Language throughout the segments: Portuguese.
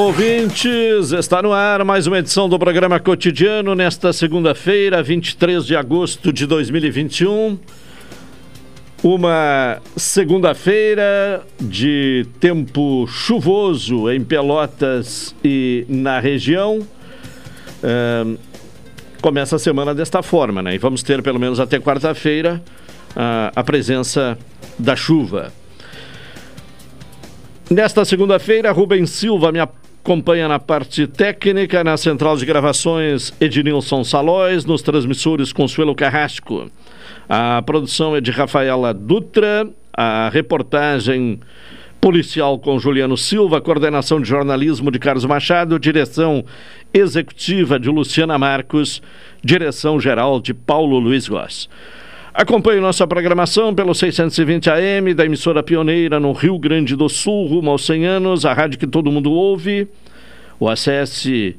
Ouvintes! Está no ar mais uma edição do programa cotidiano nesta segunda-feira, 23 de agosto de 2021. Uma segunda-feira de tempo chuvoso em Pelotas e na região. Começa a semana desta forma, né? E vamos ter pelo menos até quarta-feira a presença da chuva. Nesta segunda-feira, Rubens Silva me acompanha na parte técnica, na central de gravações Ednilson Salóis, nos transmissores Consuelo Carrasco. A produção é de Rafaela Dutra, a reportagem policial com Juliano Silva, coordenação de jornalismo de Carlos Machado, direção executiva de Luciana Marcos, direção geral de Paulo Luiz Goss. Acompanhe nossa programação pelo 620 AM da emissora pioneira no Rio Grande do Sul, rumo aos 100 anos, a rádio que todo mundo ouve. O acesse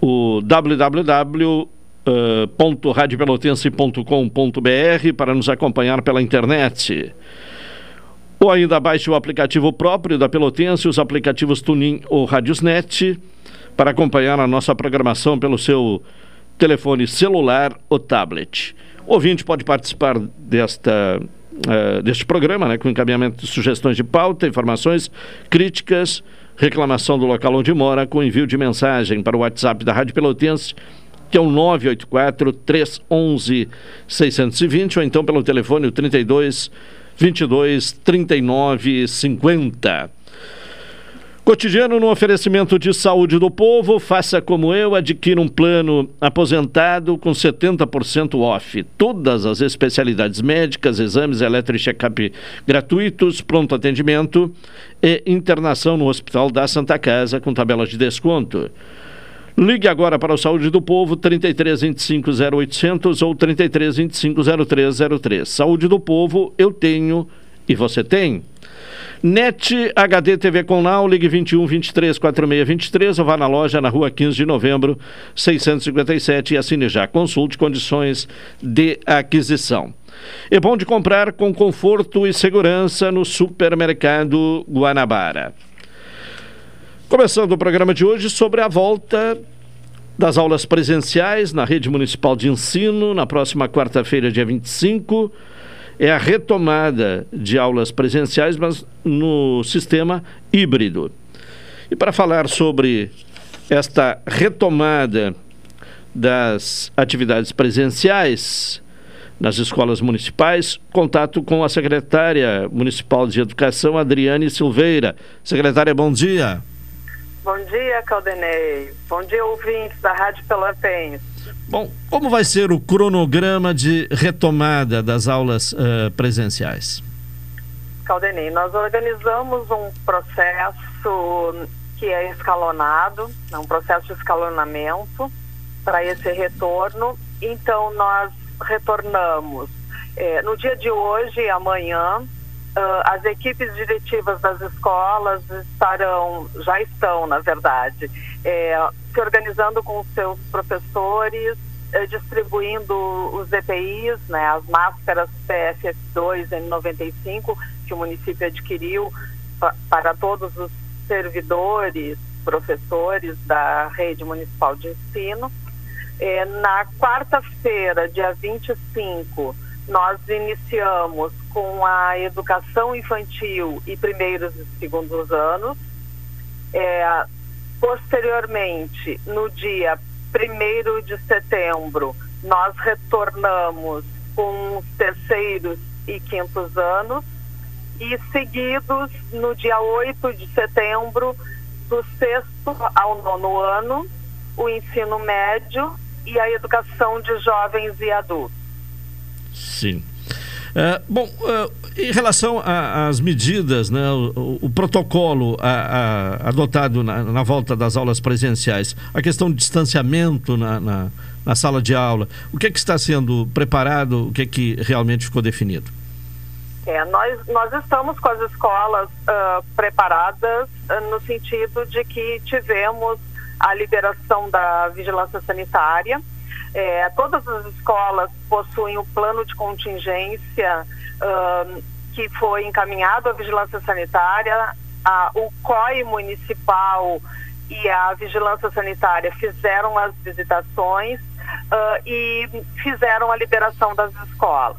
o www.radiopelotense.com.br para nos acompanhar pela internet. Ou ainda baixe o aplicativo próprio da Pelotense, os aplicativos Tunin ou Radiosnet, para acompanhar a nossa programação pelo seu telefone celular ou tablet. O ouvinte pode participar desta, uh, deste programa, né, com encaminhamento de sugestões de pauta, informações, críticas, reclamação do local onde mora, com envio de mensagem para o WhatsApp da Rádio Pelotense, que é o 984 311 620, ou então pelo telefone 32 22 39 50. Cotidiano no oferecimento de saúde do povo, faça como eu, adquira um plano aposentado com 70% off. Todas as especialidades médicas, exames eletro e check-up gratuitos, pronto atendimento e internação no Hospital da Santa Casa com tabelas de desconto. Ligue agora para o Saúde do Povo, 33 25 0800 ou 33 25 0303. Saúde do Povo, eu tenho e você tem. NET HD TV com Now, ligue 21 23 46 23 ou vá na loja na rua 15 de novembro, 657 e assine já. Consulte condições de aquisição. É bom de comprar com conforto e segurança no supermercado Guanabara. Começando o programa de hoje sobre a volta das aulas presenciais na rede municipal de ensino na próxima quarta-feira, dia 25 é a retomada de aulas presenciais, mas no sistema híbrido. E para falar sobre esta retomada das atividades presenciais nas escolas municipais, contato com a secretária municipal de Educação, Adriane Silveira. Secretária, bom dia. Bom dia, Caldenei. Bom dia, ouvintes da Rádio Pelotense. Bom, como vai ser o cronograma de retomada das aulas uh, presenciais? Caldenei, nós organizamos um processo que é escalonado, é um processo de escalonamento para esse retorno. Então, nós retornamos eh, no dia de hoje e amanhã. Uh, as equipes diretivas das escolas estarão, já estão, na verdade, eh, se organizando com seus professores uh, distribuindo os EPIs, né, as máscaras PFF2 N95 que o município adquiriu para todos os servidores, professores da rede municipal de ensino. É, na quarta-feira, dia 25, nós iniciamos com a educação infantil e primeiros e segundos anos. É, posteriormente, no dia 1 de setembro, nós retornamos com os terceiros e quintos anos e seguidos no dia 8 de setembro, do sexto ao nono ano, o ensino médio e a educação de jovens e adultos. Sim. Uh, bom, uh, em relação às medidas, né, o, o protocolo a, a, adotado na, na, volta das aulas presenciais, a questão de distanciamento na, na, na sala de aula, o que, é que está sendo preparado, o que, é que realmente ficou definido? É, nós, nós estamos com as escolas uh, preparadas no sentido de que tivemos a liberação da vigilância sanitária. É, todas as escolas possuem o um plano de contingência uh, que foi encaminhado à vigilância sanitária. A, o COI municipal e a vigilância sanitária fizeram as visitações e fizeram a liberação das escolas.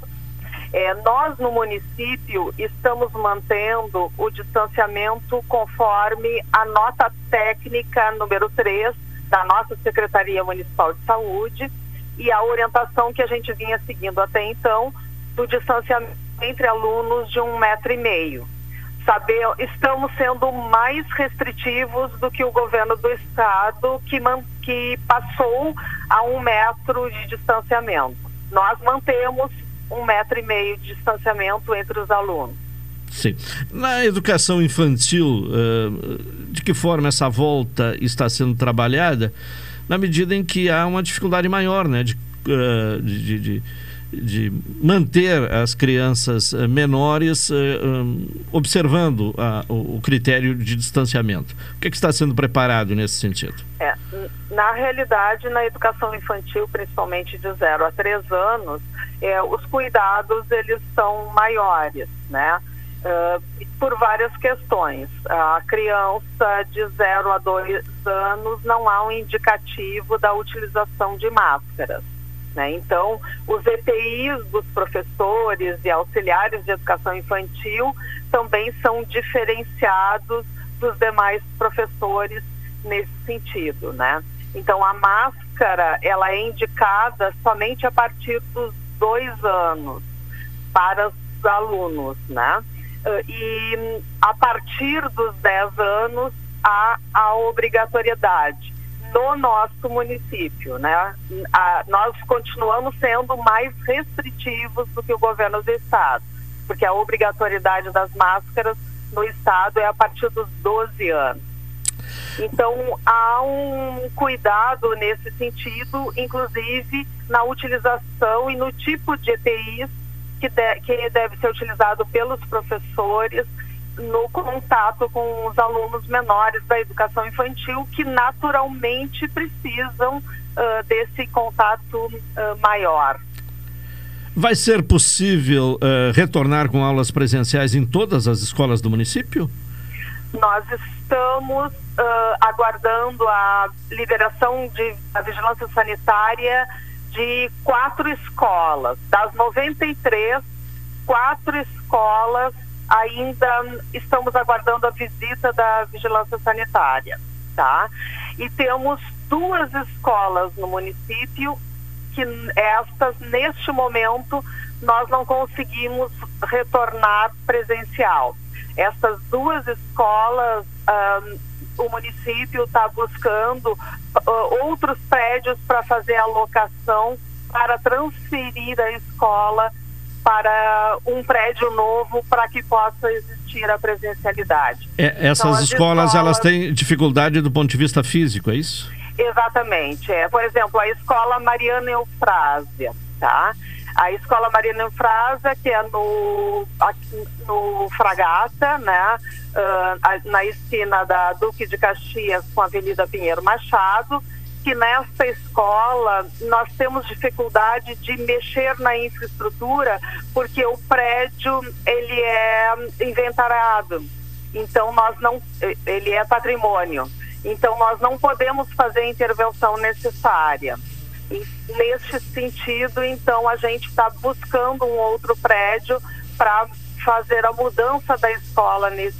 É, nós, no município, estamos mantendo o distanciamento conforme a nota técnica número 3 da nossa Secretaria Municipal de Saúde e a orientação que a gente vinha seguindo até então do distanciamento entre alunos de um metro e meio. Saber, estamos sendo mais restritivos do que o governo do estado que, man, que passou a um metro de distanciamento. Nós mantemos um metro e meio de distanciamento entre os alunos. Sim. Na educação infantil, uh, de que forma essa volta está sendo trabalhada? Na medida em que há uma dificuldade maior, né, de, uh, de, de de manter as crianças eh, menores uh, observando uh, o, o, critério de distanciamento. O que, é que, está sendo preparado nesse sentido? É, na realidade, na educação infantil, principalmente de 0 a 3 anos, é, os cuidados eles são maiores, né? Uh, por várias questões. A criança de 0 a 2 anos não há um indicativo da utilização de máscaras. Né? Então, os EPIs dos professores e auxiliares de educação infantil também são diferenciados dos demais professores nesse sentido, né? Então, a máscara, ela é indicada somente a partir dos dois anos para os alunos, né? Ah, e a partir dos 10 anos, há a obrigatoriedade no nosso município, né? A, nós continuamos sendo mais restritivos do que o governo do estado, porque a obrigatoriedade das máscaras no estado é a partir dos 12 anos. Então, há um cuidado nesse sentido, inclusive na utilização e no tipo de EPIs que, de, que deve ser utilizado pelos professores no contato com os alunos menores da educação infantil que naturalmente precisam uh, desse contato uh, maior. Vai ser possível uh, retornar com aulas presenciais em todas as escolas do município? Nós estamos aguardando a liberação de, da vigilância sanitária de quatro escolas. Das 93, quatro escolas ainda estamos aguardando a visita da vigilância sanitária, tá? E temos duas escolas no município que estas neste momento nós não conseguimos retornar presencial. Essas duas escolas, um, o município está buscando uh, outros prédios para fazer a locação para transferir a escola para um prédio novo para que possa existir a presencialidade. É, essas então, escolas, escolas, elas têm dificuldade do ponto de vista físico, é isso? Exatamente. É, por exemplo, a escola Mariana Eufrásia, tá? A escola Mariana Eufrásia, que é no, aqui no Fragata, né? Uh, na esquina da Duque de Caxias com a Avenida Pinheiro Machado, que nesta escola nós temos dificuldade de mexer na infraestrutura porque o prédio ele é inventariado. Então nós não ele é patrimônio. Então nós não podemos fazer a intervenção necessária. Neste sentido, então a gente está buscando um outro prédio para fazer a mudança da escola nesse,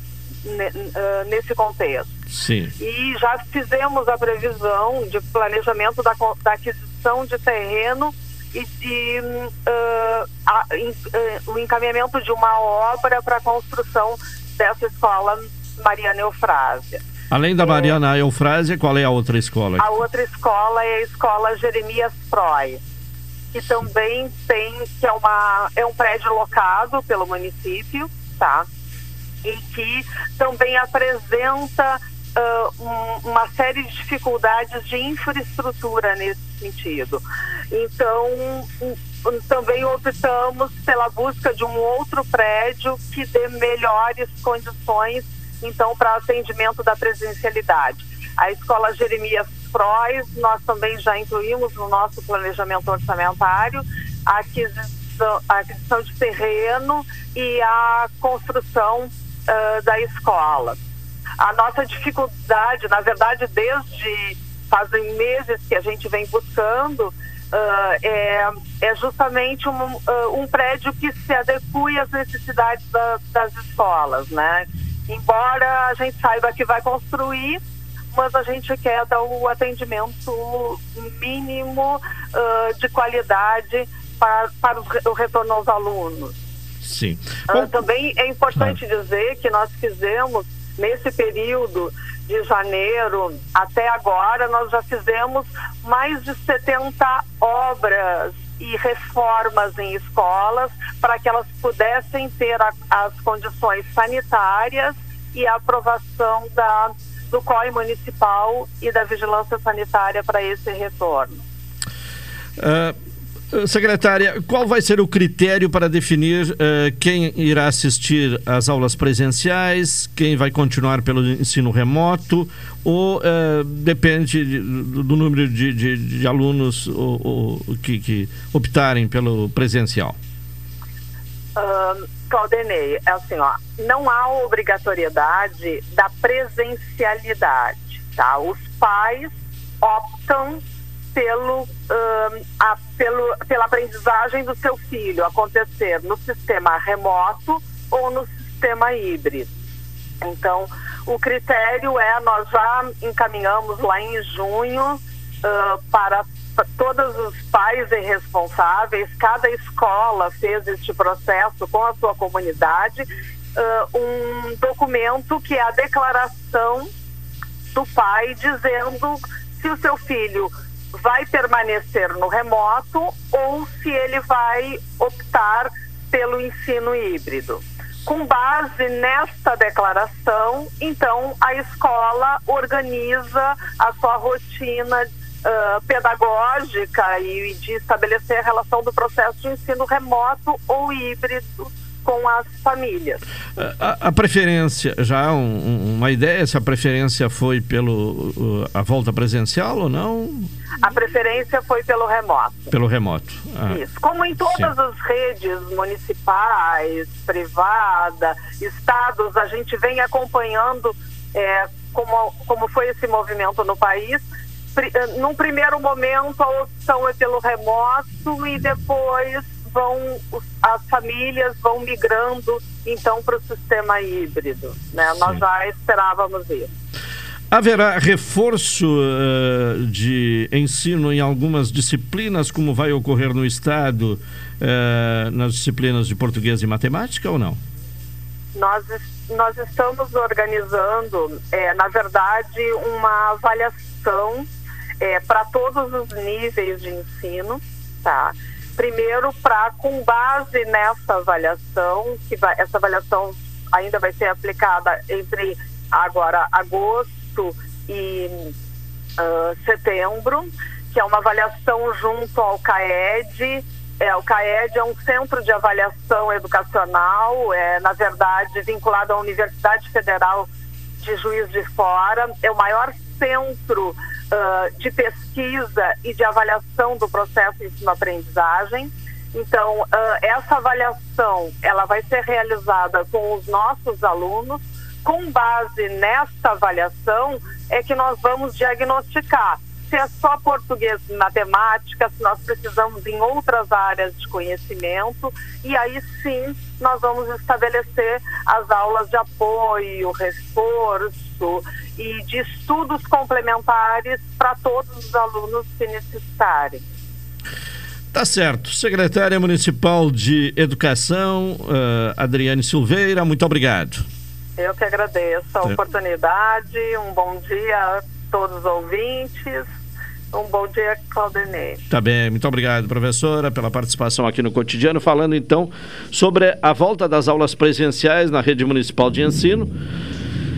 nesse contexto. Sim. E já fizemos a previsão de planejamento da, da aquisição de terreno e de uh, a, in, uh, o encaminhamento de uma obra para a construção dessa escola Mariana Eufrásia. Além da Mariana é, Eufrásia, qual é a outra escola? A outra escola é a escola Jeremias Proy, que também tem, que é, uma, é um prédio locado pelo município, tá? E que também apresenta uh, um, uma série de dificuldades de infraestrutura nesse sentido. Então, um, também optamos pela busca de um outro prédio que dê melhores condições, então, para atendimento da presencialidade. A Escola Jeremias Frois, nós também já incluímos no nosso planejamento orçamentário a aquisição, a aquisição de terreno e a construção uh, da escola. A nossa dificuldade, na verdade, desde fazem meses que a gente vem buscando, uh, é, é, justamente um, uh, um, prédio que se adeque às necessidades da, das escolas, né? Embora a gente saiba que vai construir, mas a gente quer dar o atendimento mínimo uh, de qualidade para, para o retorno aos alunos. Sim. Bom, também é importante dizer que nós fizemos nesse período de janeiro até agora, nós já fizemos mais de 70 obras e reformas em escolas para que elas pudessem ter a, as condições sanitárias e a aprovação da, do COI municipal e da vigilância sanitária para esse retorno. Uh, Secretária, qual vai ser o critério para definir uh, quem irá assistir às aulas presenciais, quem vai continuar pelo ensino remoto, ou uh, depende de, do, número de, de, de alunos ou, ou, que, que, optarem pelo presencial? Claudenei, é assim, ó, não há obrigatoriedade da presencialidade, tá? Os pais optam pelo, uh, a, pelo, pela aprendizagem do seu filho acontecer no sistema remoto ou no sistema híbrido. Então, o critério é, nós já encaminhamos lá em junho uh, para todos os pais e responsáveis, cada escola fez este processo com a sua comunidade, uh, um documento que é a declaração do pai dizendo se o seu filho vai permanecer no remoto ou se ele vai optar pelo ensino híbrido. Com base nesta declaração, então a escola organiza a sua rotina uh, pedagógica e de estabelecer a relação do processo de ensino remoto ou híbrido com as famílias. A, a preferência, já um, uma ideia se a preferência foi pelo a volta presencial ou não? A preferência foi pelo remoto. Pelo remoto. Ah. Isso. Como em todas Sim. as redes municipais, privada, estados, a gente vem acompanhando é, como, como foi esse movimento no país. Eh, num primeiro momento, a opção é pelo remoto e depois vão as famílias vão migrando então para o sistema híbrido, né? Nós já esperávamos isso. Haverá reforço uh, de ensino em algumas disciplinas, como vai ocorrer no Estado, uh, nas disciplinas de português e matemática ou não? Nós, nós estamos organizando, é, na verdade, uma avaliação é, para todos os níveis de ensino, tá? Primeiro, para com base nessa avaliação, que vai, essa avaliação ainda vai ser aplicada entre agora agosto e uh, setembro, que é uma avaliação junto ao CAED. É, o CAED é um centro de avaliação educacional, é, na verdade, vinculado à Universidade Federal de Juiz de Fora. É o maior centro uh, de pesquisa e de avaliação do processo ensino-aprendizagem. Então, uh, essa avaliação ela vai ser realizada com os nossos alunos. Com base nessa avaliação é que nós vamos diagnosticar se é só português e matemática, se nós precisamos em outras áreas de conhecimento, e aí sim nós vamos estabelecer as aulas de apoio, reforço e de estudos complementares para todos os alunos que necessitarem. Tá certo. Secretária Municipal de Educação, uh, Adriane Silveira, muito obrigado. Eu que agradeço a oportunidade. Um bom dia a todos os ouvintes. Um bom dia, Claudinei. Tá bem, muito obrigado, professora, pela participação aqui no cotidiano, falando então sobre a volta das aulas presenciais na rede municipal de ensino.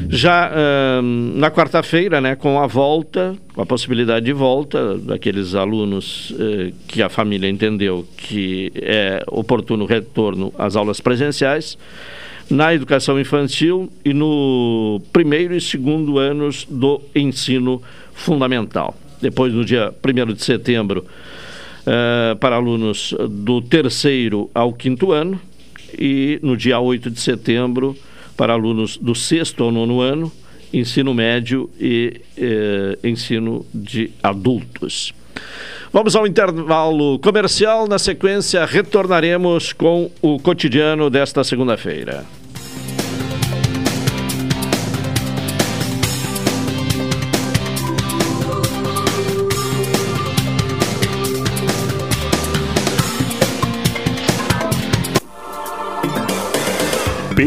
Já uh, na quarta-feira, né, com a volta, com a possibilidade de volta daqueles alunos uh, que a família entendeu que é oportuno retorno às aulas presenciais, na educação infantil e no primeiro e segundo anos do ensino fundamental. Depois, no dia 1 de setembro, uh, para alunos do terceiro ao quinto ano, e no dia 8 de setembro, para alunos do sexto ao nono ano, ensino médio e eh, ensino de adultos. Vamos ao intervalo comercial. Na sequência, retornaremos com o cotidiano desta segunda-feira.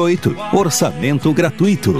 53981612828. Orçamento gratuito.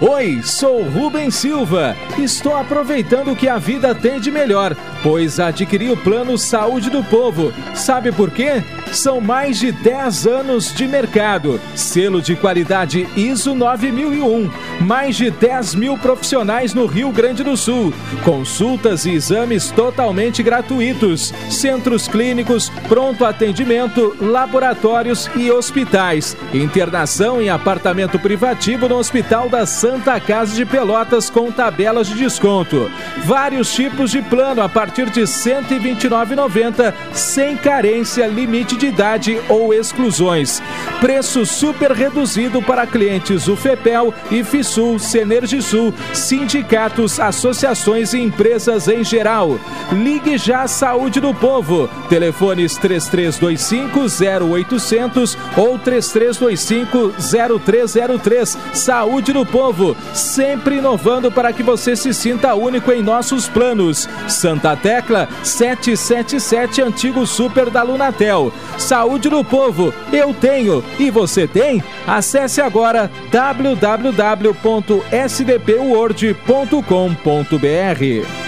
Oi, sou Rubem Silva. Estou aproveitando o que a vida tem de melhor, pois adquiri o plano Saúde do Povo. Sabe por quê? São mais de 10 anos de mercado. Selo de qualidade ISO 9001. Mais de 10 mil profissionais no Rio Grande do Sul. Consultas e exames totalmente gratuitos. Centros clínicos, pronto atendimento, laboratórios e hospitais. Internação em apartamento privativo no Hospital da Santa Casa de Pelotas com tabelas de desconto. Vários tipos de plano a partir de R$ 129,90, sem carência, limite de idade ou exclusões. Preço super reduzido para clientes UFEPEL, IFISUL, Senergisul, sindicatos, associações e empresas em geral. Ligue já à Saúde do Povo. Telefones 3325 0800 ou 3325 0303. Saúde do Povo, sempre inovando para que você se sinta único em nossos planos. Santa Tecla 777 Antigo Super da Lunatel. Saúde do povo, eu tenho e você tem? Acesse agora www.sdpword.com.br.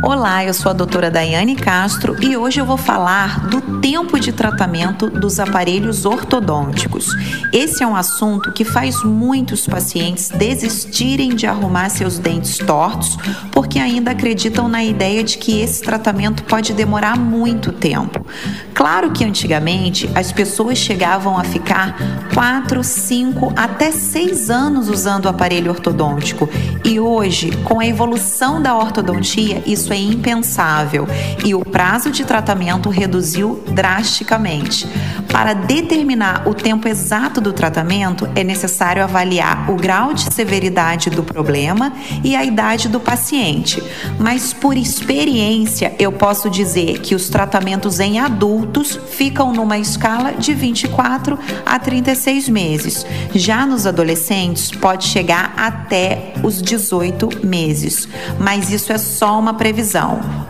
Olá, eu sou a doutora Daiane Castro e hoje eu vou falar do tempo de tratamento dos aparelhos ortodônticos. Esse é um assunto que faz muitos pacientes desistirem de arrumar seus dentes tortos porque ainda acreditam na ideia de que esse tratamento pode demorar muito tempo. Claro que antigamente as pessoas chegavam a ficar 4, 5 até 6 anos usando o aparelho ortodôntico e hoje, com a evolução da ortodontia, isso isso é impensável e o prazo de tratamento reduziu drasticamente. Para determinar o tempo exato do tratamento, é necessário avaliar o grau de severidade do problema e a idade do paciente. Mas por experiência, eu posso dizer que os tratamentos em adultos ficam numa escala de 24 a 36 meses. Já nos adolescentes, pode chegar até os 18 meses. Mas isso é só uma previsão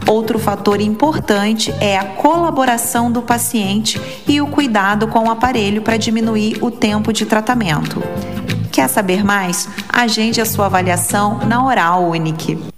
Outro fator importante é a colaboração do paciente e o cuidado com o aparelho para diminuir o tempo de tratamento. Quer saber mais? Agende a sua avaliação na Oral Unique.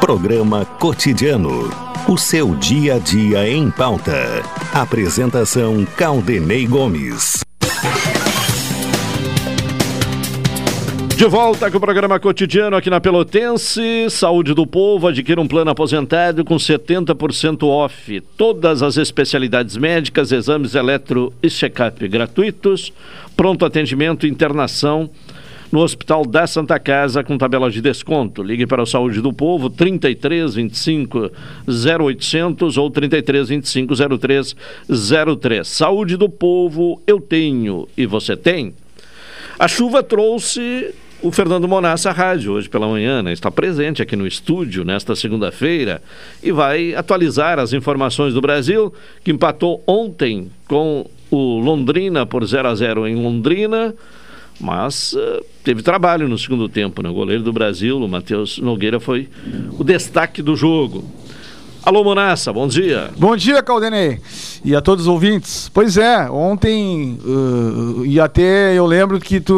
Programa Cotidiano. O seu dia a dia em pauta. Apresentação Caldenei Gomes. De volta com o programa cotidiano aqui na Pelotense. Saúde do povo, adquira um plano aposentado com 70% off. Todas as especialidades médicas, exames eletro e check-up gratuitos. Pronto atendimento, internação no Hospital da Santa Casa com tabela de desconto. Ligue para a Saúde do Povo 33 25 0800 ou 33 25 0303. Saúde do Povo eu tenho e você tem. A chuva trouxe o Fernando Monassa rádio hoje pela manhã, né? está presente aqui no estúdio nesta segunda-feira e vai atualizar as informações do Brasil, que empatou ontem com o Londrina por 0 a 0 em Londrina. Mas uh, teve trabalho no segundo tempo, né? O goleiro do Brasil, o Matheus Nogueira, foi o destaque do jogo. Alô, Monassa, bom dia. Bom dia, Caldenei. E a todos os ouvintes. Pois é, ontem, uh, e até eu lembro que tu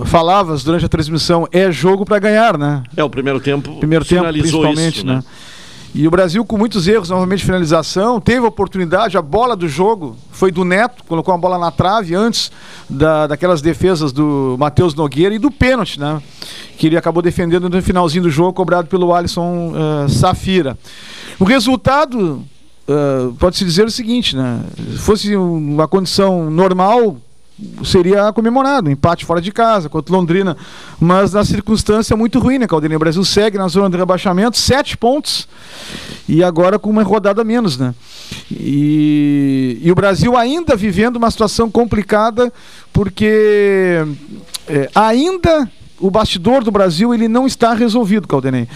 uh, falavas durante a transmissão, é jogo para ganhar, né? É, o primeiro tempo primeiro tempo, principalmente, isso, né? né? E o Brasil, com muitos erros, novamente de finalização, teve oportunidade, a bola do jogo foi do Neto, colocou a bola na trave antes da, daquelas defesas do Matheus Nogueira e do pênalti, né? Que ele acabou defendendo no finalzinho do jogo, cobrado pelo Alisson uh, Safira. O resultado, uh, pode-se dizer o seguinte, né? Se fosse uma condição normal, seria comemorado, empate fora de casa contra Londrina, mas na circunstância muito ruim, né, Caldeira? O Brasil segue na zona de rebaixamento, sete pontos e agora com uma rodada menos, né? E, e o Brasil ainda vivendo uma situação complicada porque é, ainda o bastidor do Brasil ele não está resolvido, Caldenei.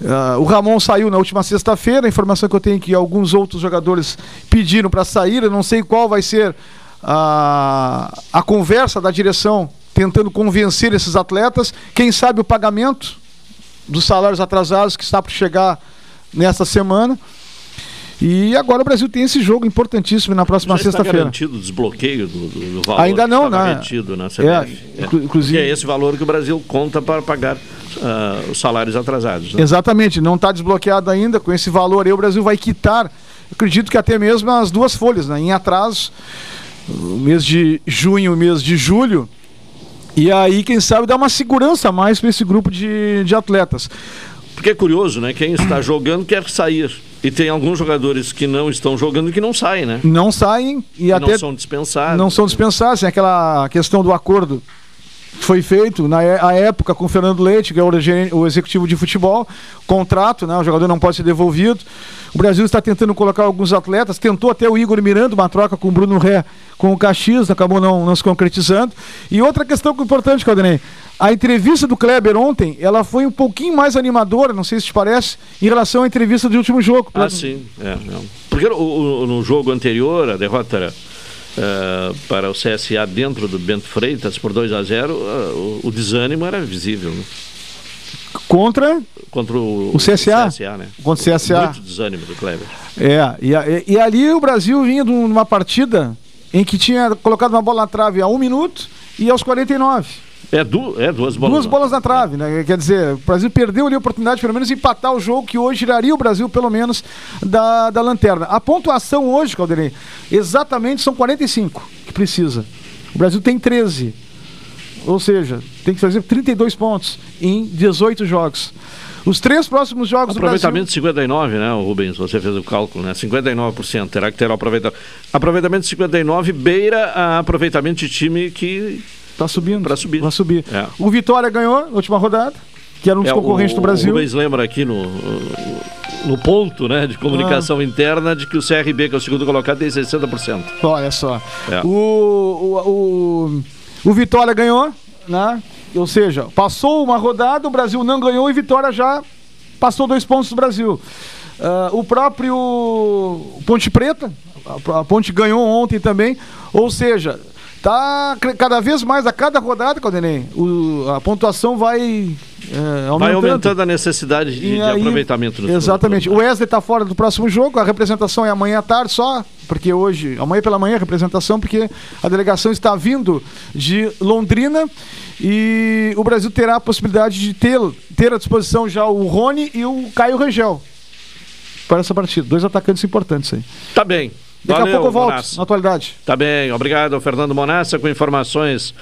Uh, o Ramon saiu na última sexta-feira, a informação que eu tenho é que alguns outros jogadores pediram para sair, eu não sei qual vai ser a, a conversa da direção tentando convencer esses atletas, quem sabe o pagamento dos salários atrasados que está para chegar nesta semana. E agora o Brasil tem esse jogo importantíssimo na próxima sexta-feira. garantido o desbloqueio do, do, do valor Ainda não, né? garantido na CBF. É, é. Inclusive... é esse valor que o Brasil conta para pagar uh, os salários atrasados. Né? Exatamente, não está desbloqueado ainda. Com esse valor aí o Brasil vai quitar, acredito que até mesmo as duas folhas, né? Em atraso o mês de junho, o mês de julho, E aí, quem sabe, dá uma segurança a mais para esse grupo de, de atletas. Porque é curioso, né? Quem está jogando quer sair. E tem alguns jogadores que não estão jogando e que não saem, né? Não saem e, e até. Não são dispensados. Não são dispensados. Tem aquela questão do acordo foi feito na a época com o Fernando Leite, que é o, o executivo de futebol, contrato, né? O jogador não pode ser devolvido. O Brasil está tentando colocar alguns atletas, tentou até o Igor Miranda, uma troca com o Bruno Ré com o Caxias, acabou não, não se concretizando. E outra questão importante, Caldenei, a entrevista do Kleber ontem, ela foi um pouquinho mais animadora, não sei se te parece, em relação à entrevista do último jogo. Ah, sim. É, Porque o, o, no jogo anterior, a derrota era uh, para o CSA dentro do Bento Freitas por 2 a 0 uh, o, o, desânimo era visível. Né? Contra? Contra o, o CSA. O CSA né? Contra o CSA. Muito desânimo do Kleber. É, e, e, e ali o Brasil vinha de uma partida em que tinha colocado uma bola na trave a um minuto e aos 49. É, du é duas bolas. Duas bolas na trave, né? Quer dizer, o Brasil perdeu ali a oportunidade, pelo menos, de empatar o jogo, que hoje tiraria o Brasil, pelo menos, da, da lanterna. A pontuação hoje, Calderei, exatamente são 45 que precisa. O Brasil tem 13. Ou seja, tem que fazer 32 pontos em 18 jogos. Os três próximos jogos aproveitamento do Brasil... 59, né, Rubens? Você fez o cálculo, né? 59%. Terá que ter o aproveitamento. Aproveitamento 59 beira a aproveitamento de time que Tá subindo. Para subir. Vai subir. É. O Vitória ganhou na última rodada, que era um dos é, concorrentes o, do Brasil. O Rubens lembra aqui no, no ponto né, de comunicação ah. interna de que o CRB, que é o segundo colocado, tem 60%. Olha só. É. O, o, o, o Vitória ganhou, né? Ou seja, passou uma rodada, o Brasil não ganhou e Vitória já passou dois pontos do Brasil. Uh, o próprio Ponte Preta, a, Ponte ganhou ontem também. Ou seja, Tá cada vez mais, a cada rodada, Caldenei, a pontuação vai é, aumentando. Vai aumentando a necessidade de, de aí, aproveitamento. No exatamente. O Wesley está fora do próximo jogo, a representação é amanhã à tarde só, porque hoje, amanhã pela manhã a representação, porque a delegação está vindo de Londrina e o Brasil terá a possibilidade de ter, ter à disposição já o Rony e o Caio Rangel para essa partida. Dois atacantes importantes aí. Tá bem. Daqui Valeu, a pouco eu volto, Monassa. na atualidade. Tá bem, obrigado, Fernando Monassa, com informações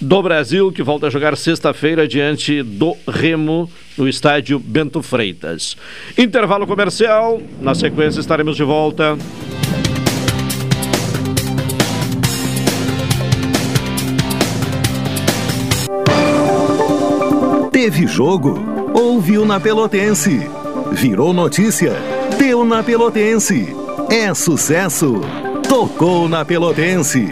do Brasil, que volta a jogar sexta-feira diante do Remo, no estádio Bento Freitas. Intervalo comercial, na sequência estaremos de volta. Teve jogo? Ouviu na Pelotense. Virou notícia? Deu na Pelotense. É sucesso! Tocou na Pelotense.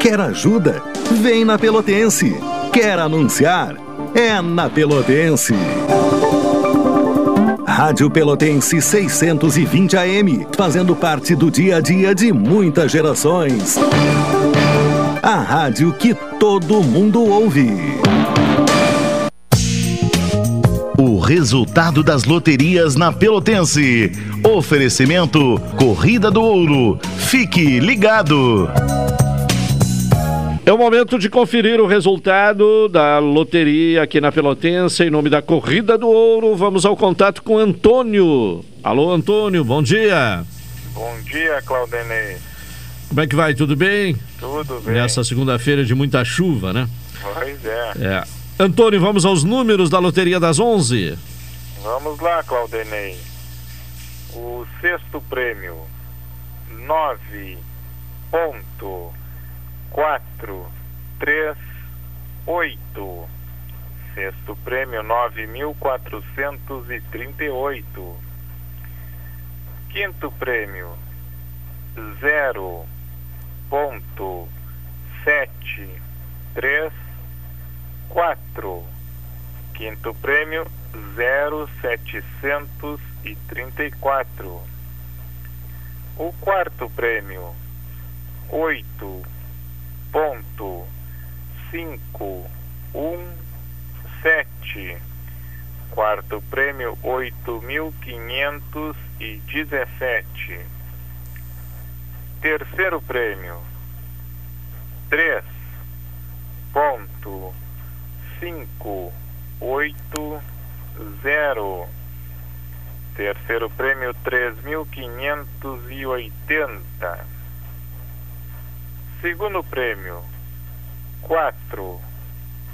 Quer ajuda? Vem na Pelotense. Quer anunciar? É na Pelotense. Rádio Pelotense 620 AM, fazendo parte do dia a dia de muitas gerações. A rádio que todo mundo ouve. O resultado das loterias na Pelotense. Oferecimento Corrida do Ouro. Fique ligado. É o momento de conferir o resultado da loteria aqui na Pelotense, em nome da Corrida do Ouro. Vamos ao contato com Antônio. Alô, Antônio, bom dia. Bom dia, Claudenei. Como é que vai? Tudo bem? Tudo bem. Nessa segunda-feira de muita chuva, né? Pois é. É. Antônio, vamos aos números da Loteria das 11. Vamos lá, Claudenei. O sexto prêmio, 9.438. Sexto prêmio, 9.438. Quinto prêmio, 0.73 quatro. Quinto prêmio, zero setecentos e trinta e quatro. O quarto prêmio, oito ponto cinco um sete. Quarto prêmio, oito mil quinhentos e dezessete. Terceiro prêmio, três ponto cinco oito zero. Terceiro prêmio três mil quinhentos e oitenta. Segundo prêmio quatro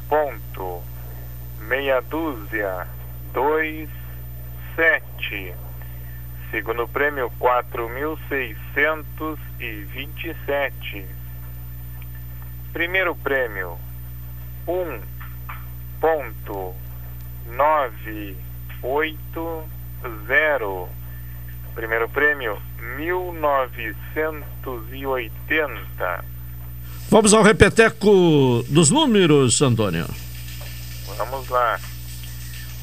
ponto meia dúzia dois sete segundo prêmio quatro mil seiscentos e vinte e sete primeiro prêmio um ponto nove oito zero primeiro prêmio mil novecentos e oitenta Vamos ao repeteco dos números, Antônio. Vamos lá.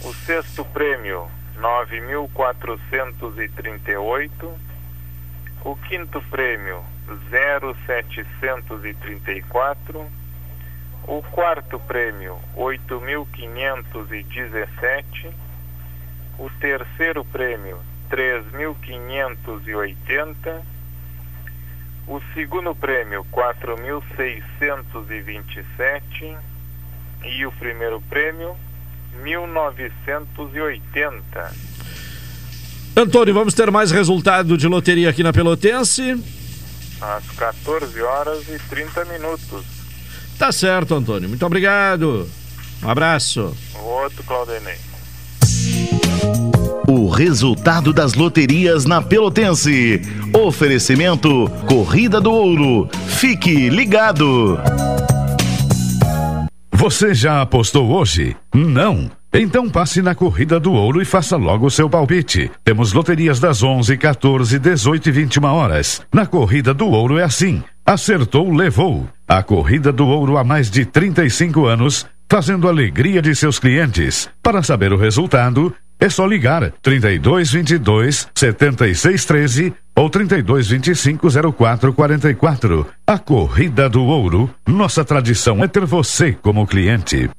O sexto prêmio, 9.438. O quinto prêmio, 0,734. O quarto prêmio, 8.517. O terceiro prêmio, 3.580 o segundo prêmio, 4.627. E o primeiro prêmio, 1980. Antônio, vamos ter mais resultado de loteria aqui na Pelotense? Às 14 horas e 30 minutos. Tá certo, Antônio. Muito obrigado. Um abraço. O outro, Claudinei. O resultado das loterias na Pelotense. Oferecimento Corrida do Ouro. Fique ligado. Você já apostou hoje? Não. Então passe na Corrida do Ouro e faça logo o seu palpite. Temos loterias das 11, 14, 18 e 21 horas. Na Corrida do Ouro é assim. Acertou, levou. A Corrida do Ouro há mais de 35 anos, fazendo alegria de seus clientes. Para saber o resultado, é só ligar 32 22 76 13 ou 32 25 04 44. A Corrida do Ouro. Nossa tradição é ter você como cliente.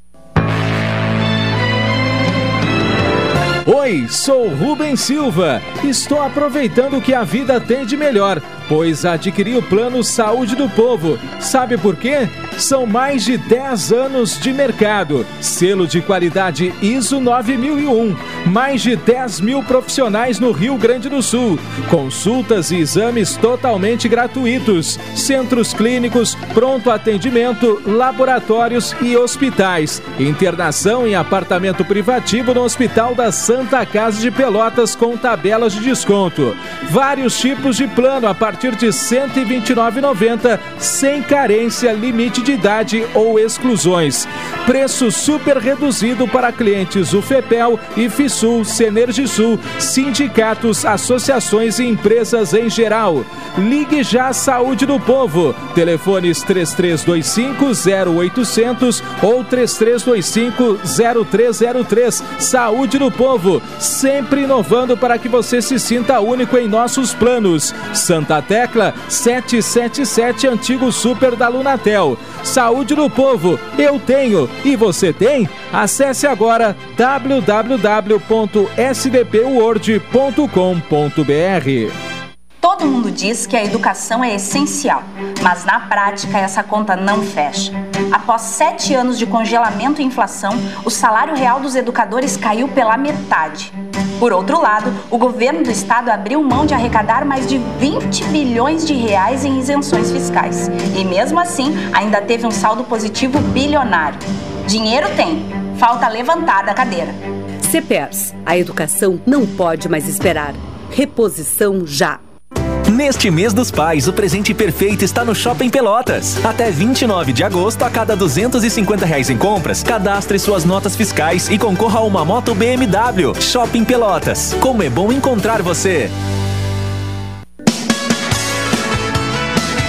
Oi, sou Rubem Silva. Estou aproveitando o que a vida tem de melhor, pois adquiri o plano Saúde do Povo. Sabe por quê? São mais de 10 anos de mercado, selo de qualidade ISO 9001, mais de 10 mil profissionais no Rio Grande do Sul, consultas e exames totalmente gratuitos, centros clínicos, pronto atendimento, laboratórios e hospitais, internação em apartamento privativo no Hospital da Santa Casa de Pelotas com tabelas de desconto, vários tipos de plano a partir de R$ 129,90, sem carência, limite de idade ou exclusões. Preço super reduzido para clientes UFEPEL, IFISUL, Senergisul, sindicatos, associações e empresas em geral. Ligue já à Saúde do Povo. Telefones 3325 0800 ou 3325 0303. Saúde do Povo, sempre inovando para que você se sinta único em nossos planos. Santa Tecla 777 Antigo Super da Lunatel. Saúde do Povo, eu tenho e você tem? Acesse agora www.sdpword.com.br. Todo mundo diz que a educação é essencial, mas na prática essa conta não fecha. Após sete anos de congelamento e inflação, o salário real dos educadores caiu pela metade. Por outro lado, o governo do estado abriu mão de arrecadar mais de 20 bilhões de reais em isenções fiscais. E mesmo assim, ainda teve um saldo positivo bilionário. Dinheiro tem, falta levantar da cadeira. CPERS, a educação não pode mais esperar. Reposição já. Neste mês dos pais, o presente perfeito está no Shopping Pelotas. Até 29 de agosto, a cada 250 reais em compras, cadastre suas notas fiscais e concorra a uma moto BMW. Shopping Pelotas. Como é bom encontrar você!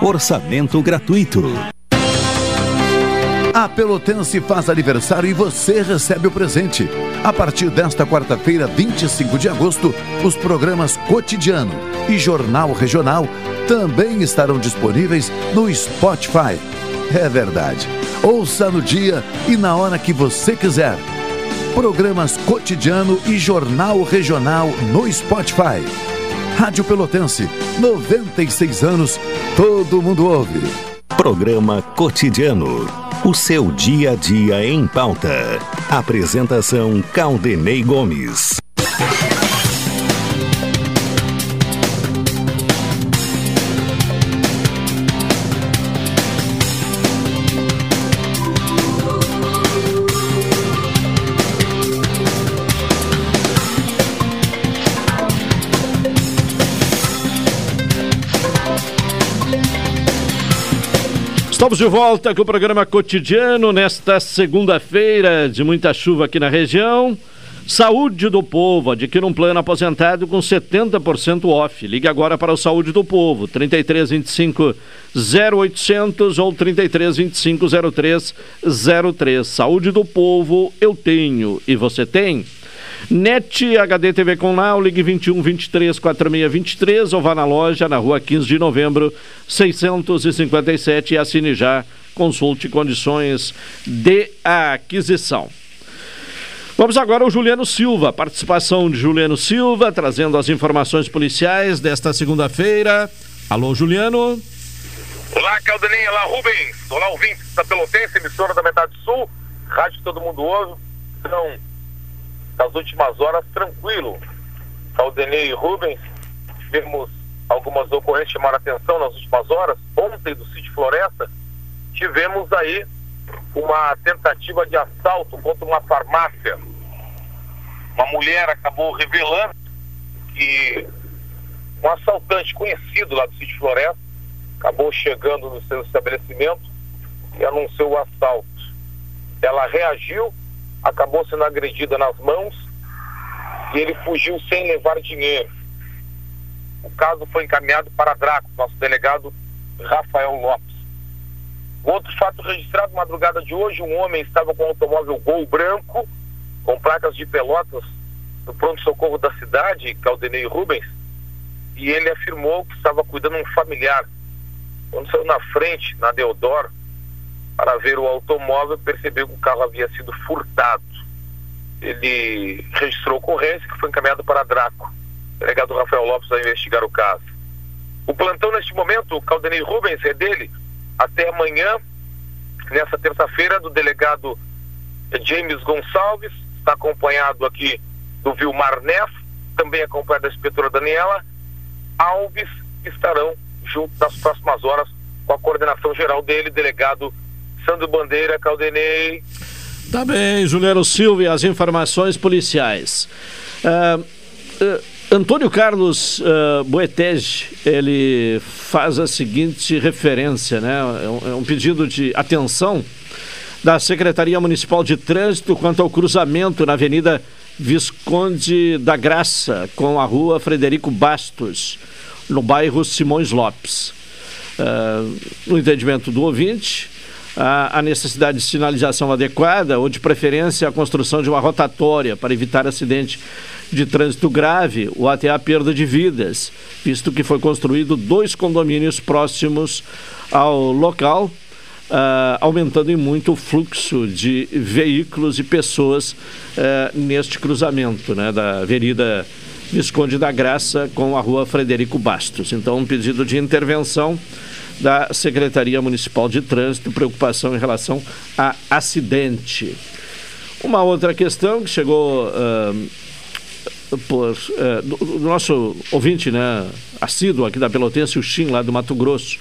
Orçamento gratuito. A Pelotense faz aniversário e você recebe o presente. A partir desta quarta-feira, 25 de agosto, os programas Cotidiano e Jornal Regional também estarão disponíveis no Spotify. É verdade. Ouça no dia e na hora que você quiser. Programas cotidiano e jornal regional no Spotify. Rádio Pelotense, 96 anos, todo mundo ouve. Programa Cotidiano. O seu dia a dia em pauta. Apresentação Caldenei Gomes. Estamos de volta com o programa cotidiano nesta segunda-feira de muita chuva aqui na região. Saúde do Povo, adquira um plano aposentado com 70% off. Ligue agora para o Saúde do Povo, 3325 0800 ou 3325 0303. Saúde do Povo, eu tenho e você tem? NET HD TV com Now, ligue 21 23 46 23 ou vá na loja na rua 15 de novembro 657 e assine já. Consulte condições de aquisição. Vamos agora ao Juliano Silva. Participação de Juliano Silva, trazendo as informações policiais desta segunda-feira. Alô, Juliano. Olá, Caldaninha. Olá, Rubens. Olá, ouvintes da Pelotense, emissora da Metade Sul. Rádio Todo Mundo Ouve. Então, nas últimas horas, tranquilo. Caldenei e Rubens, tivemos algumas ocorrências que chamaram atenção nas últimas horas. Ontem, do sítio Floresta, tivemos aí uma tentativa de assalto contra uma farmácia. Uma mulher acabou revelando que um assaltante conhecido lá do sítio Floresta acabou chegando no seu estabelecimento e anunciou o assalto. Ela reagiu, acabou sendo agredida nas mãos e ele fugiu sem levar dinheiro. O caso foi encaminhado para Draco, nosso delegado Rafael Lopes. Outro fato registrado madrugada de hoje, um homem estava com um automóvel Gol branco, com placas de pelotas, no pronto-socorro da cidade, Caldenei Rubens, e ele afirmou que estava cuidando de um familiar. Quando saiu na frente, na Deodoro, para ver o automóvel, percebeu que o carro havia sido furtado. Ele registrou ocorrência que foi encaminhado para Draco. O delegado Rafael Lopes vai investigar o caso. O plantão neste momento, o Caldenei Rubens, é dele até amanhã, nessa terça-feira, do delegado James Gonçalves, está acompanhado aqui do Vilmar Neff, também acompanhado da inspetora Daniela Alves, estarão junto nas próximas horas com a coordenação geral dele, delegado Sandro Bandeira, Caldenei. Tá bem, Juliano Silva as informações policiais. Uh, uh, Antônio Carlos uh, Boetege, ele faz a seguinte referência, né? É um, é um, pedido de atenção da Secretaria Municipal de Trânsito quanto ao cruzamento na Avenida Visconde da Graça com a Rua Frederico Bastos, no bairro Simões Lopes. Uh, no entendimento do ouvinte, a, a necessidade de sinalização adequada ou de preferência a construção de uma rotatória para evitar acidente de trânsito grave ou até a perda de vidas, visto que foi construído dois condomínios próximos ao local, uh, aumentando em muito o fluxo de veículos e pessoas uh, neste cruzamento né, da Avenida Visconde da Graça com a Rua Frederico Bastos. Então, um pedido de intervenção da Secretaria Municipal de Trânsito, preocupação em relação a acidente. Uma outra questão que chegou uh, por uh, do, do, nosso ouvinte, né, assíduo aqui da Pelotense, o Chim, lá do Mato Grosso,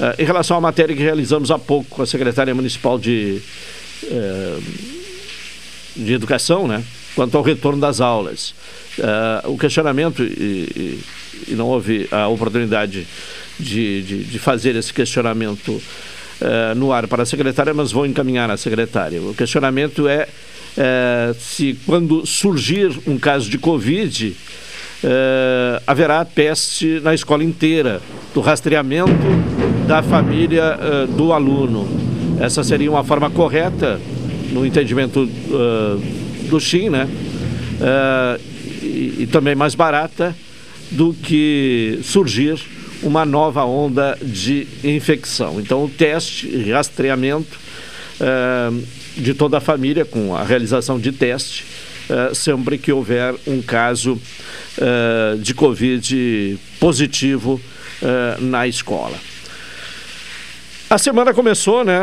uh, em relação à matéria que realizamos há pouco com a Secretaria Municipal de, de Educação, né, quanto ao retorno das aulas. o questionamento, e, e, e não houve a oportunidade de, de, de fazer esse questionamento uh, no ar para a secretária, mas vou encaminhar à secretária. O questionamento é uh, se quando surgir um caso de Covid, uh, haverá teste na escola inteira, do rastreamento da família do aluno. Essa seria uma forma correta, no entendimento do Xim, né? E, e também mais barata do que surgir uma nova onda de infecção. Então, o teste, rastreamento, uh, de toda a família com a realização de teste uh, sempre que houver um caso uh, de Covid positivo na escola. A semana começou né,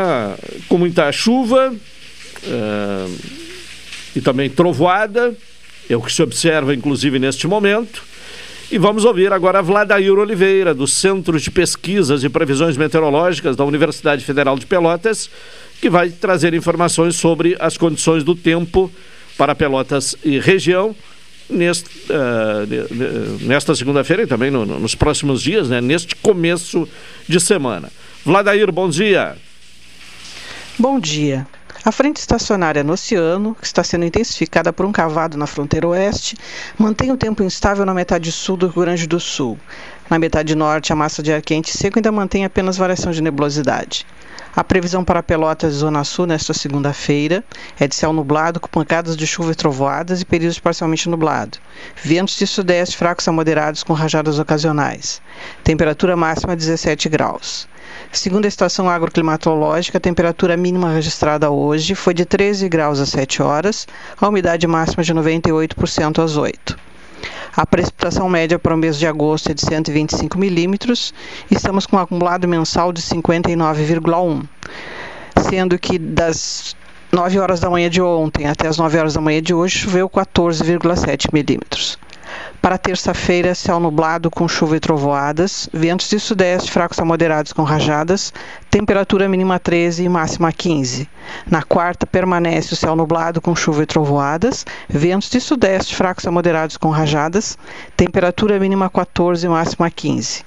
com muita chuva e também trovoada, é o que se observa inclusive neste momento. E vamos ouvir agora Vladair Oliveira, do Centro de Pesquisas e Previsões Meteorológicas da Universidade Federal de Pelotas, que vai trazer informações sobre as condições do tempo para Pelotas e região neste, uh, nesta segunda-feira e também no, nos próximos dias, né, neste começo de semana. Vladair, bom dia. Bom dia. A frente estacionária no oceano, que está sendo intensificada por um cavado na fronteira oeste, mantém o tempo instável na metade sul do Rio Grande do Sul. Na metade norte, a massa de ar quente seco ainda mantém apenas variação de nebulosidade. A previsão para Pelotas e Zona Sul nesta segunda-feira é de céu nublado com pancadas de chuva e trovoadas e períodos parcialmente nublado. Ventos de sudeste fracos a moderados com rajadas ocasionais. Temperatura máxima 17 graus. Segundo a estação agroclimatológica, a temperatura mínima registrada hoje foi de 13 graus às 7 horas, a umidade máxima de 98% às 8. A precipitação média para o mês de agosto é de 125 milímetros. Estamos com um acumulado mensal de 59,1, sendo que das 9 horas da manhã de ontem até as 9 horas da manhã de hoje choveu 14,7 milímetros. Para terça-feira, céu nublado com chuva e trovoadas, ventos de sudeste fracos a moderados com rajadas, temperatura mínima 13 e máxima 15. Na quarta, permanece o céu nublado com chuva e trovoadas, ventos de sudeste fracos a moderados com rajadas, temperatura mínima 14 e máxima 15.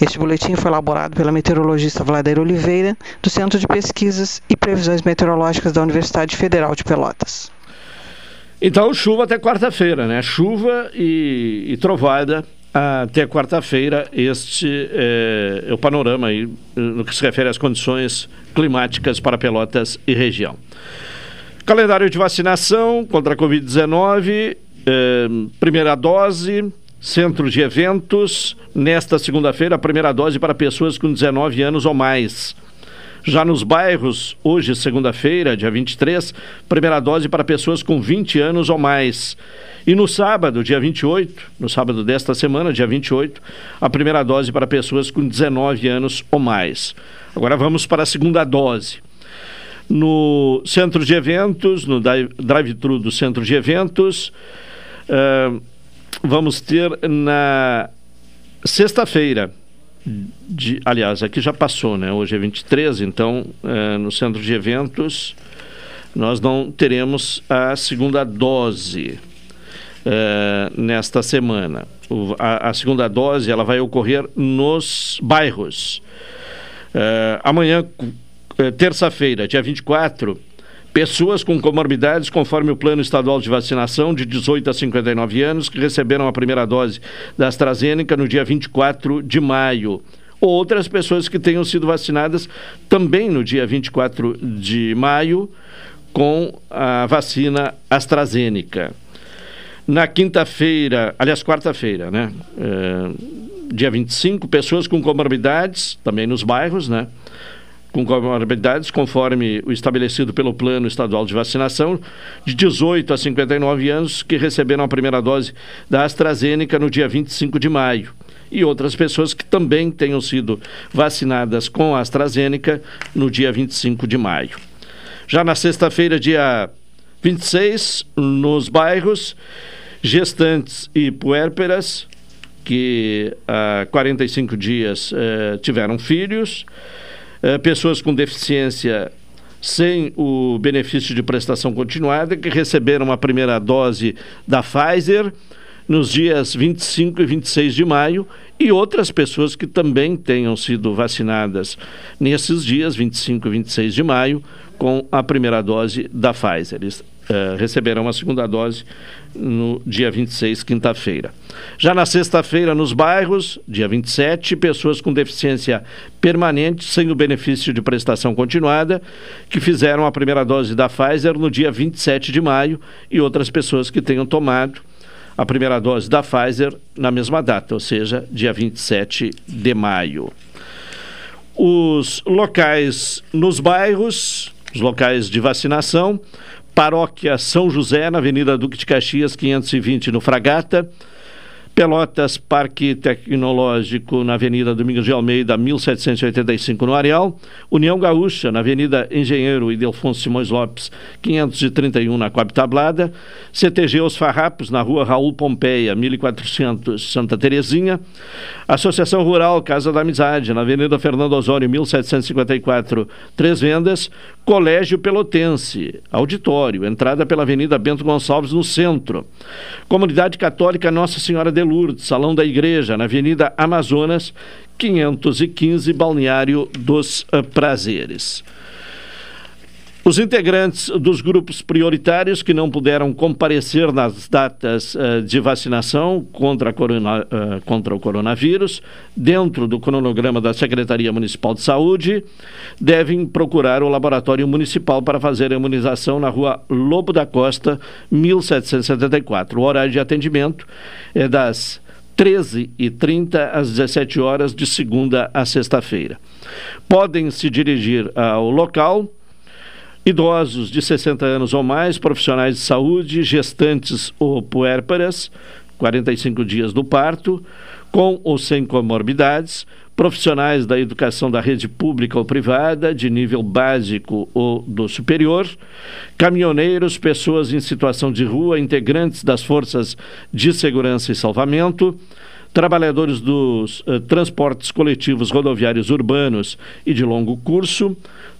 Este boletim foi elaborado pela meteorologista Vladeira Oliveira, do Centro de Pesquisas e Previsões Meteorológicas da Universidade Federal de Pelotas. Então, chuva até quarta-feira, né? Chuva e, e trovada até quarta-feira. Este é, é, o panorama aí no que se refere às condições climáticas para Pelotas e região. Calendário de vacinação contra a Covid-19, é, primeira dose, centro de eventos. Nesta segunda-feira, a primeira dose para pessoas com 19 anos ou mais. Já nos bairros, hoje, segunda-feira, dia 23, primeira dose para pessoas com 20 anos ou mais. E no sábado, dia 28, no sábado desta semana, dia 28, a primeira dose para pessoas com 19 anos ou mais. Agora vamos para a segunda dose. No centro de eventos, no drive-thru do centro de eventos, uh, vamos ter na sexta-feira, de, aliás, aqui já passou, né? Hoje é 23, então é, no centro de eventos nós não teremos a segunda dose é, nesta semana. O, a, a, segunda dose ela vai ocorrer nos bairros. É, amanhã, é, terça-feira, dia 24, Pessoas com comorbidades, conforme o Plano Estadual de Vacinação, de 18 a 59 anos, que receberam a primeira dose da AstraZeneca no dia 24 de maio. Outras pessoas que tenham sido vacinadas também no dia 24 de maio com a vacina AstraZeneca. Na quinta-feira, aliás, quarta-feira, né? É, dia 25, pessoas com comorbidades, também nos bairros, né? Com comorbidades, conforme o estabelecido pelo Plano Estadual de Vacinação, de 18 a 59 anos que receberam a primeira dose da AstraZeneca no dia 25 de maio. E outras pessoas que também tenham sido vacinadas com a AstraZeneca no dia 25 de maio. Já na sexta-feira, dia 26, nos bairros, gestantes e puérperas que há 45 dias eh, tiveram filhos, eh, pessoas com deficiência sem o benefício de prestação continuada que receberam a primeira dose da Pfizer nos dias 25 e 26 de maio e outras pessoas que também tenham sido vacinadas nesses dias 25 e 26 de maio com a primeira dose da Pfizer. Eles uh, receberão a segunda dose no dia 26, quinta-feira. Já na sexta-feira, nos bairros, dia 27, pessoas com deficiência permanente, sem o benefício de prestação continuada, que fizeram a primeira dose da Pfizer no dia 27 de maio, e outras pessoas que tenham tomado a primeira dose da Pfizer na mesma data, ou seja, dia 27 de maio. Os locais nos bairros Os locais de vacinação: Paróquia São José, na Avenida Duque de Caxias, 520, no Fragata. Pelotas, Parque Tecnológico, na Avenida Domingos de Almeida, 1785, no Areal. União Gaúcha, na Avenida Engenheiro Idelfonso Simões Lopes, 531, na Coab Tablada. CTG Os Farrapos, na Rua Raul Pompeia, 1400, Santa Terezinha. Associação Rural Casa da Amizade, na Avenida Fernando Osório, 1754, Três Vendas. Colégio Pelotense, auditório, entrada pela Avenida Bento Gonçalves, no centro. Comunidade Católica Nossa Senhora de Lourdes, Salão da Igreja, na Avenida Amazonas, 515, Balneário dos Prazeres. Os integrantes dos grupos prioritários que não puderam comparecer nas datas uh, de vacinação contra, corona, uh, contra, o coronavírus, dentro do cronograma da Secretaria Municipal de Saúde, devem procurar o laboratório municipal para fazer a imunização na rua Lobo da Costa, 1774. O horário de atendimento é das 13h30 às 17 horas, de segunda a sexta-feira. Podem se dirigir ao local idosos de 60 anos ou mais, profissionais de saúde, gestantes ou puérperas, 45 dias do parto, com ou sem comorbidades, profissionais da educação da rede pública ou privada, de nível básico ou do superior, caminhoneiros, pessoas em situação de rua, integrantes das forças de segurança e salvamento, trabalhadores dos uh, transportes coletivos rodoviários urbanos e de longo curso,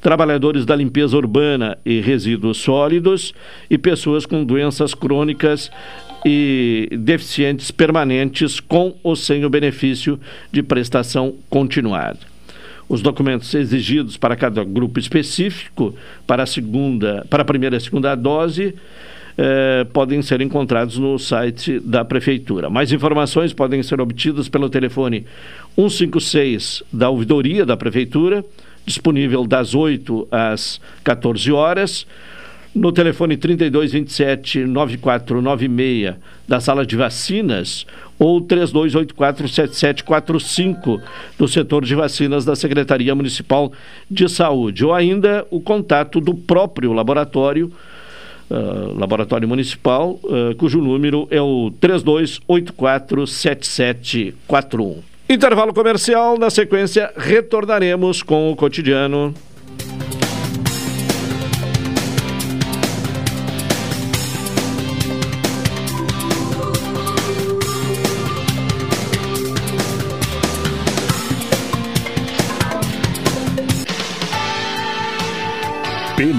trabalhadores da limpeza urbana e resíduos sólidos e pessoas com doenças crônicas e deficientes permanentes com ou sem o benefício de prestação continuada. Os documentos exigidos para cada grupo específico para a segunda, para a primeira e segunda dose eh, podem ser encontrados no site da Prefeitura. Mais informações podem ser obtidas pelo telefone 156 da Ouvidoria da Prefeitura, disponível das 8 às 14 horas. No telefone 3227 9496 da sala de vacinas ou 3284 7745 do setor de vacinas da Secretaria Municipal de Saúde, ou ainda o contato do próprio laboratório uh, laboratório municipal, uh, cujo número é o 32847741. Intervalo comercial, na sequência retornaremos com o cotidiano.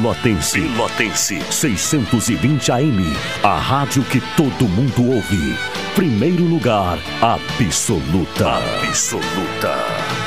Pelotense. 620 AM. A rádio que todo mundo ouve. Primeiro lugar, absoluta. Absoluta.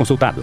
consultado.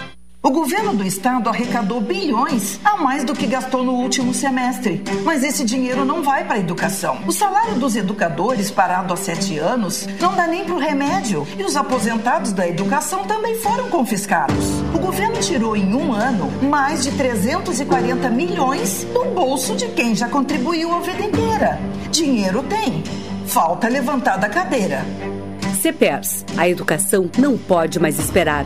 O governo do estado arrecadou bilhões a mais do que gastou no último semestre. Mas esse dinheiro não vai para a educação. O salário dos educadores, parado há sete anos, não dá nem para o remédio. E os aposentados da educação também foram confiscados. O governo tirou em um ano mais de 340 milhões do bolso de quem já contribuiu a vida inteira. Dinheiro tem. Falta levantar da cadeira. CEPERS. A educação não pode mais esperar.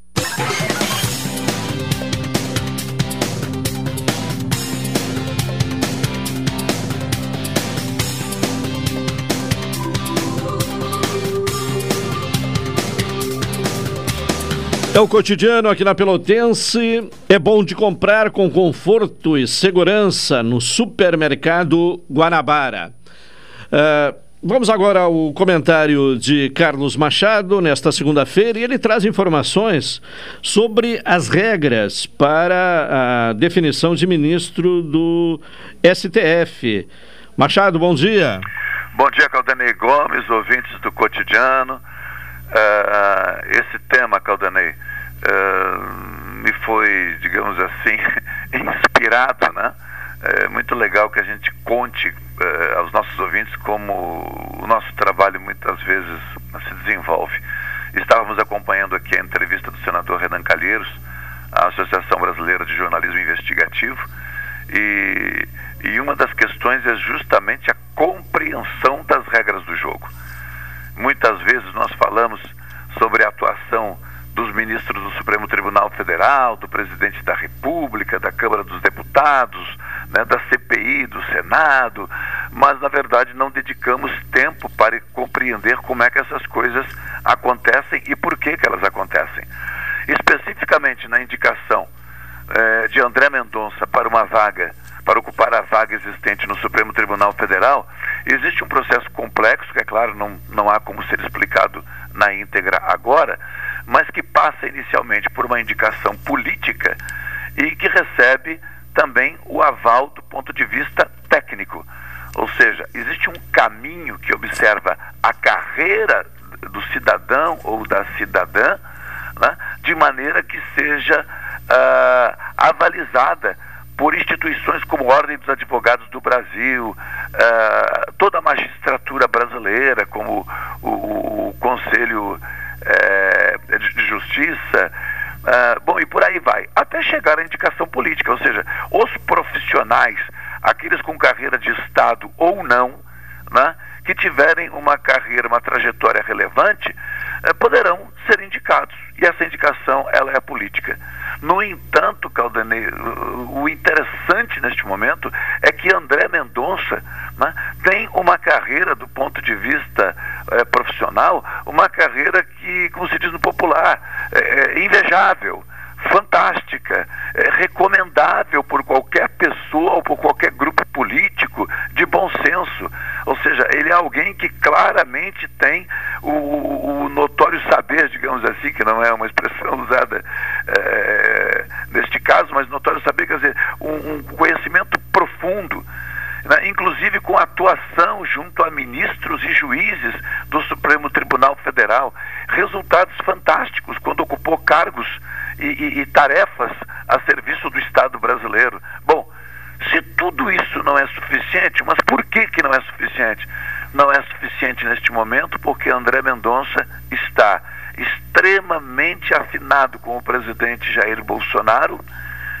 O cotidiano aqui na Pelotense. É bom de comprar com conforto e segurança no supermercado Guanabara. Uh, vamos agora ao comentário de Carlos Machado nesta segunda-feira e ele traz informações sobre as regras para a definição de ministro do STF. Machado, bom dia. Bom dia, Caldanei Gomes, ouvintes do cotidiano. Uh, esse tema, Caldanei, uh, me foi, digamos assim, inspirado, né? É muito legal que a gente conte uh, aos nossos ouvintes como o nosso trabalho muitas vezes se desenvolve. Estávamos acompanhando aqui a entrevista do senador Renan Calheiros, à Associação Brasileira de Jornalismo Investigativo, e, e uma das questões é justamente a compreensão das regras do jogo. Muitas vezes nós falamos sobre a atuação dos ministros do Supremo Tribunal Federal, do presidente da República, da Câmara dos Deputados, né, da CPI, do Senado, mas na verdade não dedicamos tempo para compreender como é que essas coisas acontecem e por que, que elas acontecem. Especificamente na indicação eh, de André Mendonça para uma vaga para ocupar a vaga existente no Supremo Tribunal Federal, existe um processo complexo, que é claro, não, não há como ser explicado na íntegra agora, mas que passa inicialmente por uma indicação política e que recebe também o aval do ponto de vista técnico. Ou seja, existe um caminho que observa a carreira do cidadão ou da cidadã, né, de maneira que seja uh, avalizada por instituições como a Ordem dos Advogados do Brasil, uh, toda a magistratura brasileira, como o, o Conselho uh, Justiça, uh, bom, e por aí vai, até chegar à indicação política, ou seja, os profissionais, aqueles com carreira de Estado ou não, né, que tiverem uma carreira, uma trajetória relevante, poderão ser indicados. E essa indicação, ela é política. No entanto, Caldanei, o interessante neste momento é que André Mendonça né, tem uma carreira, do ponto de vista é, profissional, uma carreira que, como se diz no popular, é, é invejável fantástica, é, recomendável por qualquer pessoa ou por qualquer grupo político de bom senso. Ou seja, ele é alguém que claramente tem o, o notório saber, digamos assim, que não é uma expressão usada é, neste caso, mas notório saber quer dizer um, um conhecimento profundo né, inclusive com atuação junto a ministros e juízes do Supremo Tribunal Federal. Resultados fantásticos quando ocupou cargos e, e, e tarefas a serviço do Estado brasileiro. Bom, se tudo isso não é suficiente, mas por que, que não é suficiente? Não é suficiente neste momento porque André Mendonça está extremamente afinado com o presidente Jair Bolsonaro,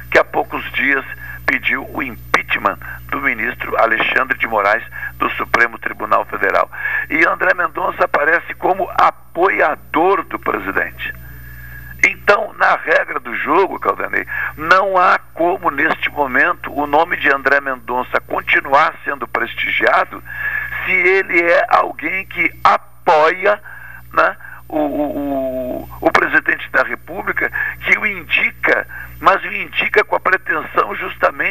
que há poucos dias pediu o impeachment do ministro Alexandre de Moraes do Supremo Tribunal Federal. E André Mendonça aparece como apoiador do presidente. Então, na regra do jogo, Caldanei, não há como, neste momento, o nome de André Mendonça continuar sendo prestigiado se ele é alguém que apoia né, o, o, o presidente da República, que o indica, mas o indica com a pretensão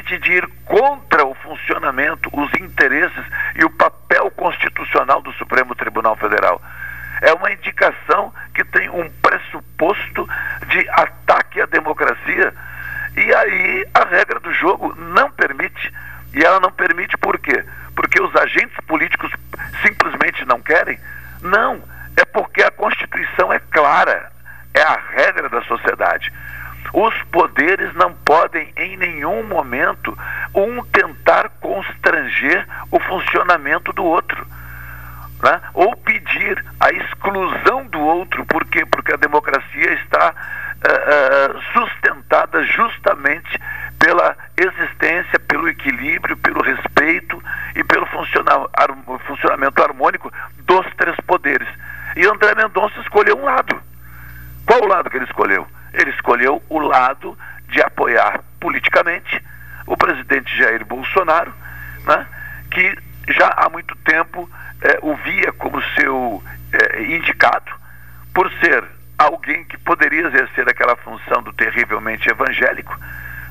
permite de ir contra o funcionamento, os interesses e o papel constitucional do Supremo Tribunal Federal. É uma indicação que tem um pressuposto de ataque à democracia. E aí a regra do jogo não permite. E ela não permite por quê? Porque os agentes políticos simplesmente não querem? Não, é porque a Constituição é clara, é a regra da sociedade. Os poderes não podem em nenhum momento um tentar constranger o funcionamento do outro. Né? Ou pedir a exclusão do outro, por quê? Porque a democracia está uh, uh, sustentada justamente pela existência, pelo equilíbrio, pelo respeito e pelo funcionamento harmônico dos três poderes. E André Mendonça escolheu um lado. Qual o lado que ele escolheu? Ele escolheu o lado de apoiar politicamente o presidente Jair Bolsonaro, né, que já há muito tempo eh, o via como seu eh, indicado, por ser alguém que poderia exercer aquela função do terrivelmente evangélico,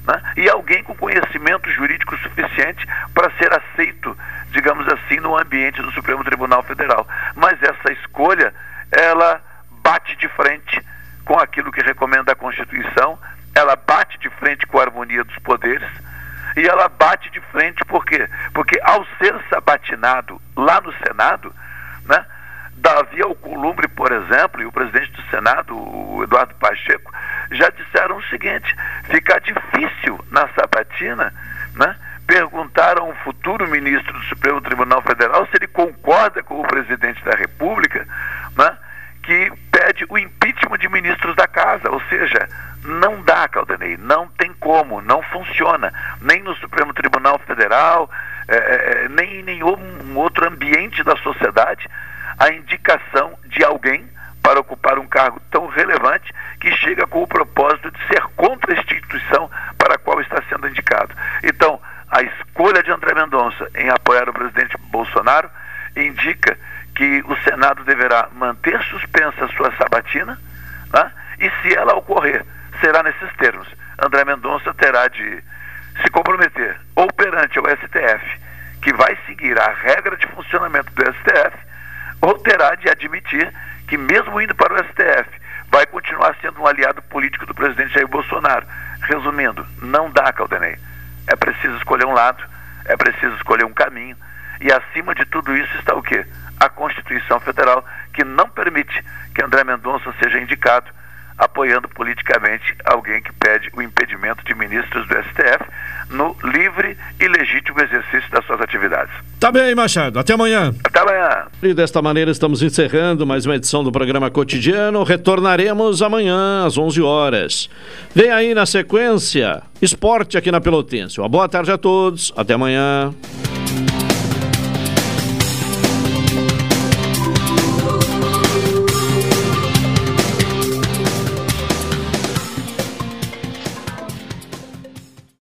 né, e alguém com conhecimento jurídico suficiente para ser aceito, digamos assim, no ambiente do Supremo Tribunal Federal. Mas essa escolha, ela bate de frente com aquilo que recomenda a Constituição, ela bate de frente com a harmonia dos poderes e ela bate de frente por quê? Porque ao ser sabatinado lá no Senado, né, Davi Alcolumbre, por exemplo, e o presidente do Senado, o Eduardo Pacheco, já disseram o seguinte: fica difícil na sabatina, né? Perguntar a um futuro ministro do Supremo Tribunal Federal se ele concorda com o presidente da República, né? que pede o impeachment de ministros da casa. Ou seja, não dá, Caldanei, não tem como, não funciona. Nem no Supremo Tribunal Federal, é, é, é nem em nenhum outro ambiente da sociedade, a indicação de alguém para ocupar um cargo tão relevante que chega com o propósito de ser contra a instituição para a qual está sendo indicado. Então, a escolha de André Mendonça em apoiar o presidente Bolsonaro indica que o Senado deverá manter suspensa a sua sabatina, né? e se ela ocorrer, será nesses termos. André Mendonça terá de se comprometer ou perante o STF, que vai seguir a regra de funcionamento do STF, ou terá de admitir que, mesmo indo para o STF, vai continuar sendo um aliado político do presidente Jair Bolsonaro. Resumindo, não dá, Caldenei. É preciso escolher um lado, é preciso escolher um caminho, e acima de tudo isso está o quê? A Constituição Federal, que não permite que André Mendonça seja indicado apoiando politicamente alguém que pede o impedimento de ministros do STF no livre e legítimo exercício das suas atividades. Tá bem, Machado. Até amanhã. E desta maneira estamos encerrando mais uma edição do programa cotidiano. Retornaremos amanhã às 11 horas. Vem aí na sequência, esporte aqui na Pelotense. Uma boa tarde a todos. Até amanhã.